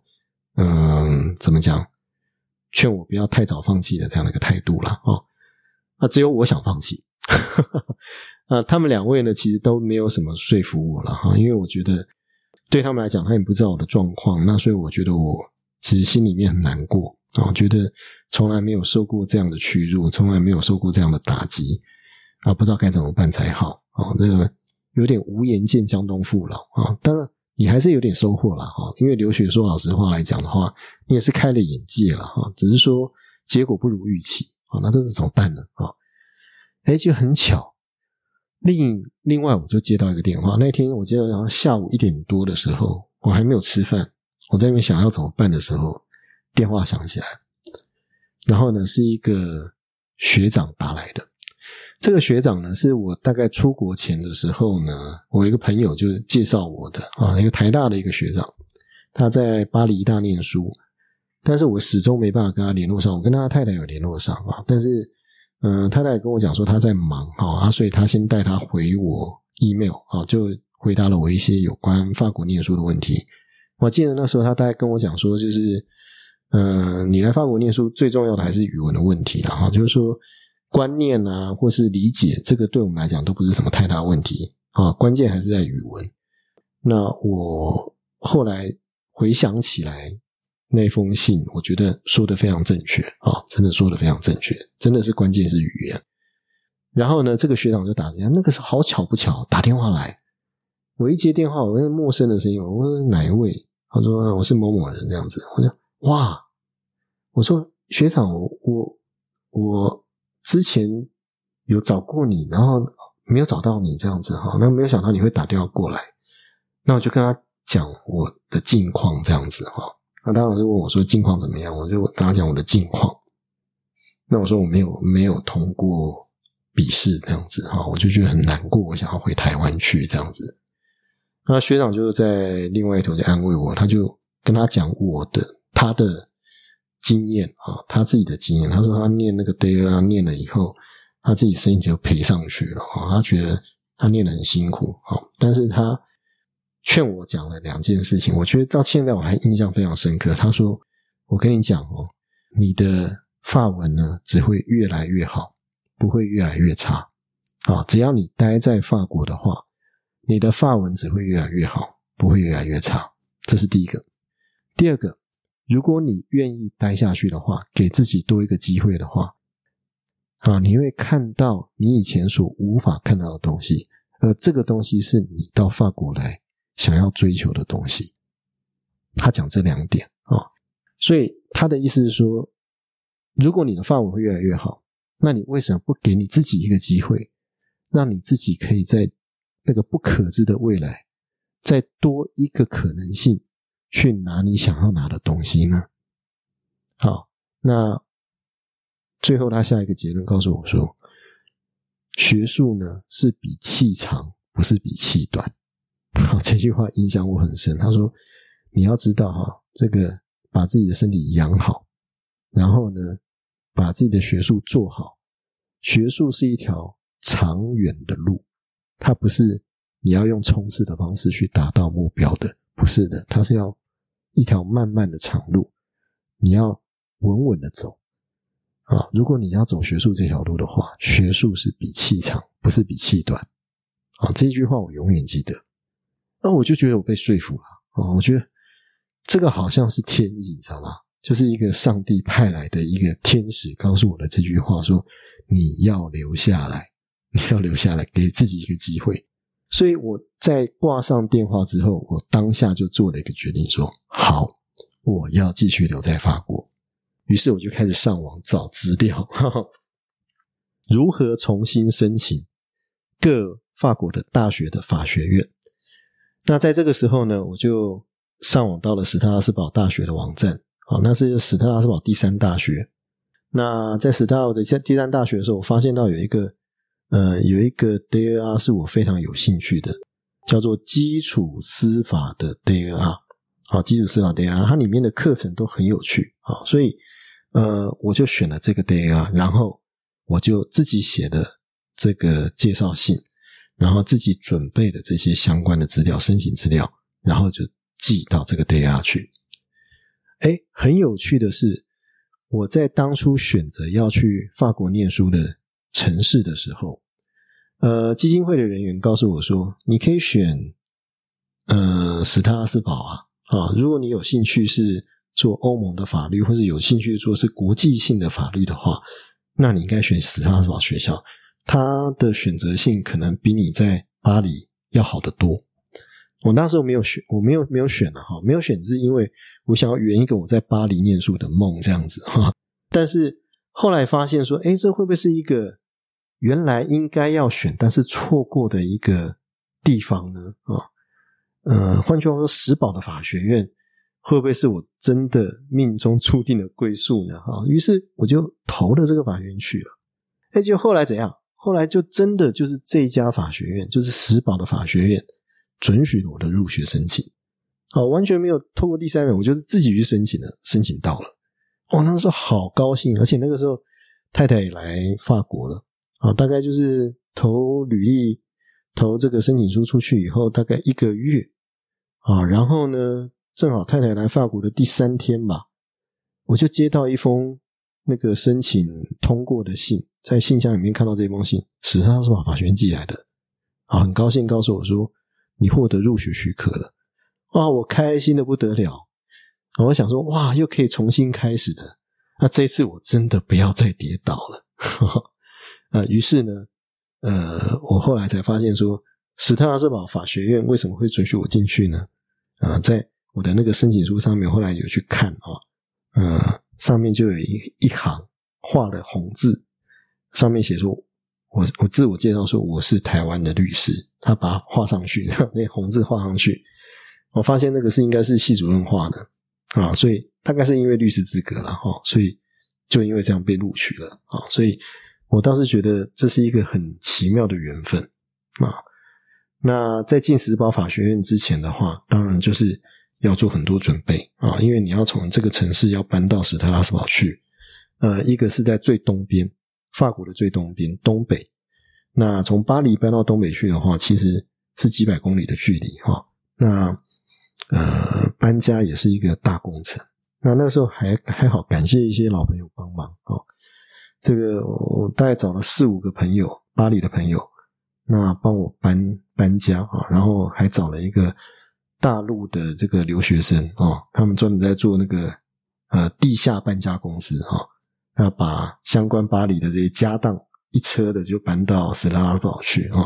嗯，怎么讲，劝我不要太早放弃的这样的一个态度了啊。那只有我想放弃。啊，他们两位呢，其实都没有什么说服我了哈，因为我觉得。对他们来讲，他也不知道我的状况，那所以我觉得我其实心里面很难过啊，觉得从来没有受过这样的屈辱，从来没有受过这样的打击啊，不知道该怎么办才好啊，这个有点无颜见江东父老啊。当然，你还是有点收获了哈，因为留学说老实话来讲的话，你也是开了眼界了哈，只是说结果不如预期啊，那这是怎么办呢啊？哎，就很巧。另另外，我就接到一个电话。那天我记得，然后下午一点多的时候，我还没有吃饭，我在那边想要怎么办的时候，电话响起来。然后呢，是一个学长打来的。这个学长呢，是我大概出国前的时候呢，我一个朋友就介绍我的啊，一个台大的一个学长，他在巴黎大念书，但是我始终没办法跟他联络上。我跟他太太有联络上啊，但是嗯，太太跟我讲说他在忙啊，所以他先带他回我 email 啊，就回答了我一些有关法国念书的问题。我记得那时候他大概跟我讲说，就是嗯，你来法国念书最重要的还是语文的问题了哈，就是说观念啊，或是理解这个对我们来讲都不是什么太大问题啊，关键还是在语文。那我后来回想起来。那封信，我觉得说的非常正确啊，真的说的非常正确，真的是关键是语言。然后呢，这个学长就打电话，那个时候好巧不巧打电话来，我一接电话，我问陌生的声音，我问哪一位？他说我是某某人这样子。我说哇，我说学长，我我我之前有找过你，然后没有找到你这样子哈，那没有想到你会打电话过来，那我就跟他讲我的近况这样子哈。那当时问我说近况怎么样，我就跟他讲我的近况。那我说我没有没有通过笔试这样子哈，我就觉得很难过，我想要回台湾去这样子。那学长就是在另外一头就安慰我，他就跟他讲我的他的经验啊，他自己的经验。他说他念那个 day 啊，念了以后，他自己声音就赔上去了啊，他觉得他念的很辛苦啊，但是他。劝我讲了两件事情，我觉得到现在我还印象非常深刻。他说：“我跟你讲哦，你的发文呢只会越来越好，不会越来越差啊。只要你待在法国的话，你的发文只会越来越好，不会越来越差。这是第一个。第二个，如果你愿意待下去的话，给自己多一个机会的话，啊，你会看到你以前所无法看到的东西，而这个东西是你到法国来。”想要追求的东西，他讲这两点啊，所以他的意思是说，如果你的发文会越来越好，那你为什么不给你自己一个机会，让你自己可以在那个不可知的未来，再多一个可能性去拿你想要拿的东西呢？好，那最后他下一个结论告诉我说，学术呢是比气长，不是比气短。好，这句话影响我很深。他说：“你要知道哈，这个把自己的身体养好，然后呢，把自己的学术做好。学术是一条长远的路，它不是你要用冲刺的方式去达到目标的，不是的，它是要一条慢慢的长路，你要稳稳的走。啊，如果你要走学术这条路的话，学术是比气长，不是比气短。啊，这一句话我永远记得。”那我就觉得我被说服了啊，我觉得这个好像是天意，你知道吗？就是一个上帝派来的一个天使告诉我的这句话，说你要留下来，你要留下来，给自己一个机会。所以我在挂上电话之后，我当下就做了一个决定，说好，我要继续留在法国。于是我就开始上网找资料，如何重新申请各法国的大学的法学院。那在这个时候呢，我就上网到了史特拉斯堡大学的网站。好，那是史特拉斯堡第三大学。那在史特拉的在第三大学的时候，我发现到有一个呃，有一个 DAR 是我非常有兴趣的，叫做基础司法的 DAR。好，基础司法 DAR，它里面的课程都很有趣。啊，所以呃，我就选了这个 DAR，然后我就自己写的这个介绍信。然后自己准备的这些相关的资料、申请资料，然后就寄到这个 DAR 去。哎，很有趣的是，我在当初选择要去法国念书的城市的时候，呃，基金会的人员告诉我说，你可以选呃史特拉斯堡啊啊，如果你有兴趣是做欧盟的法律，或者有兴趣做是国际性的法律的话，那你应该选史特拉斯堡学校。它的选择性可能比你在巴黎要好得多。我那时候没有选，我没有没有选了哈，没有选是因为我想要圆一个我在巴黎念书的梦这样子哈。但是后来发现说，哎，这会不会是一个原来应该要选但是错过的一个地方呢？啊，呃，换句话说，石宝的法学院会不会是我真的命中注定的归宿呢？哈，于是我就投了这个法院去了。哎，就后来怎样？后来就真的就是这家法学院，就是石宝的法学院，准许了我的入学申请，好，完全没有透过第三人，我就是自己去申请的，申请到了。哦，那时候好高兴，而且那个时候太太也来法国了啊，大概就是投履历、投这个申请书出去以后，大概一个月啊，然后呢，正好太太来法国的第三天吧，我就接到一封那个申请通过的信，在信箱里面看到这封信，是他是把法学寄来的啊，很高兴告诉我说你获得入学许可了，哇，我开心的不得了。我想说，哇，又可以重新开始的。那这次我真的不要再跌倒了。啊，于是呢，呃，我后来才发现说，史特拉斯堡法学院为什么会准许我进去呢？啊，在我的那个申请书上面，后来有去看啊，呃，上面就有一一行画的红字，上面写说，我我自我介绍说我是台湾的律师，他把它画上去，那红字画上去，我发现那个是应该是系主任画的。啊，所以大概是因为律师资格了哈，所以就因为这样被录取了啊，所以我倒是觉得这是一个很奇妙的缘分啊。那在进石堡法学院之前的话，当然就是要做很多准备啊，因为你要从这个城市要搬到史特拉斯堡去，呃，一个是在最东边，法国的最东边东北。那从巴黎搬到东北去的话，其实是几百公里的距离哈。那呃，搬家也是一个大工程。那那时候还还好，感谢一些老朋友帮忙哦。这个我大概找了四五个朋友，巴黎的朋友，那帮我搬搬家啊。然后还找了一个大陆的这个留学生啊，他们专门在做那个呃地下搬家公司哈。那把相关巴黎的这些家当一车的就搬到史特拉斯堡去啊。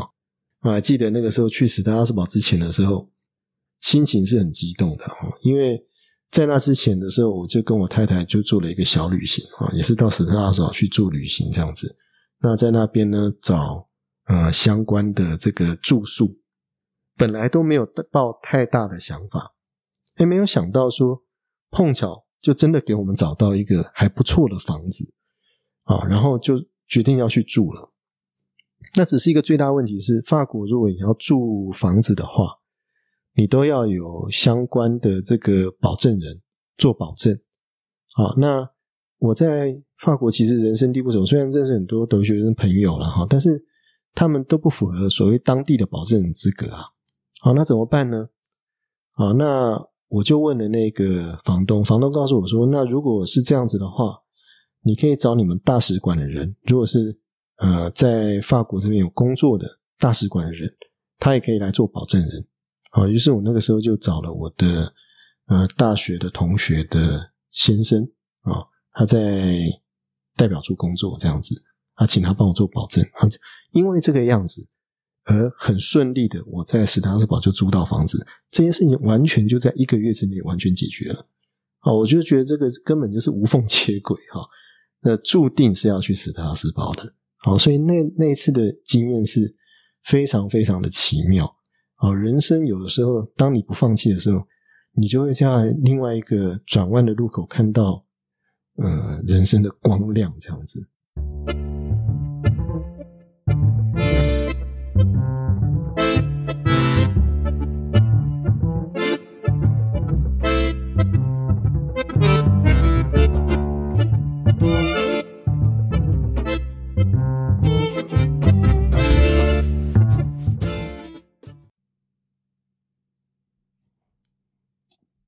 我还记得那个时候去史特拉斯堡之前的时候。心情是很激动的哈，因为在那之前的时候，我就跟我太太就做了一个小旅行啊，也是到史特拉斯堡去做旅行这样子。那在那边呢，找呃相关的这个住宿，本来都没有抱太大的想法，也没有想到说碰巧就真的给我们找到一个还不错的房子啊，然后就决定要去住了。那只是一个最大问题是，法国如果你要住房子的话。你都要有相关的这个保证人做保证，好，那我在法国其实人生地不熟，虽然认识很多留学生朋友了哈，但是他们都不符合所谓当地的保证人资格啊，好，那怎么办呢？好，那我就问了那个房东，房东告诉我说，那如果是这样子的话，你可以找你们大使馆的人，如果是呃在法国这边有工作的大使馆的人，他也可以来做保证人。啊，于是我那个时候就找了我的呃大学的同学的先生啊，他在代表处工作这样子，啊，请他帮我做保证啊，因为这个样子而很顺利的，我在史达斯堡就租到房子，这件事情完全就在一个月之内完全解决了。啊，我就觉得这个根本就是无缝接轨哈，那注定是要去史达斯堡的。好，所以那那次的经验是非常非常的奇妙。哦，人生有的时候，当你不放弃的时候，你就会在另外一个转弯的路口看到，呃，人生的光亮这样子。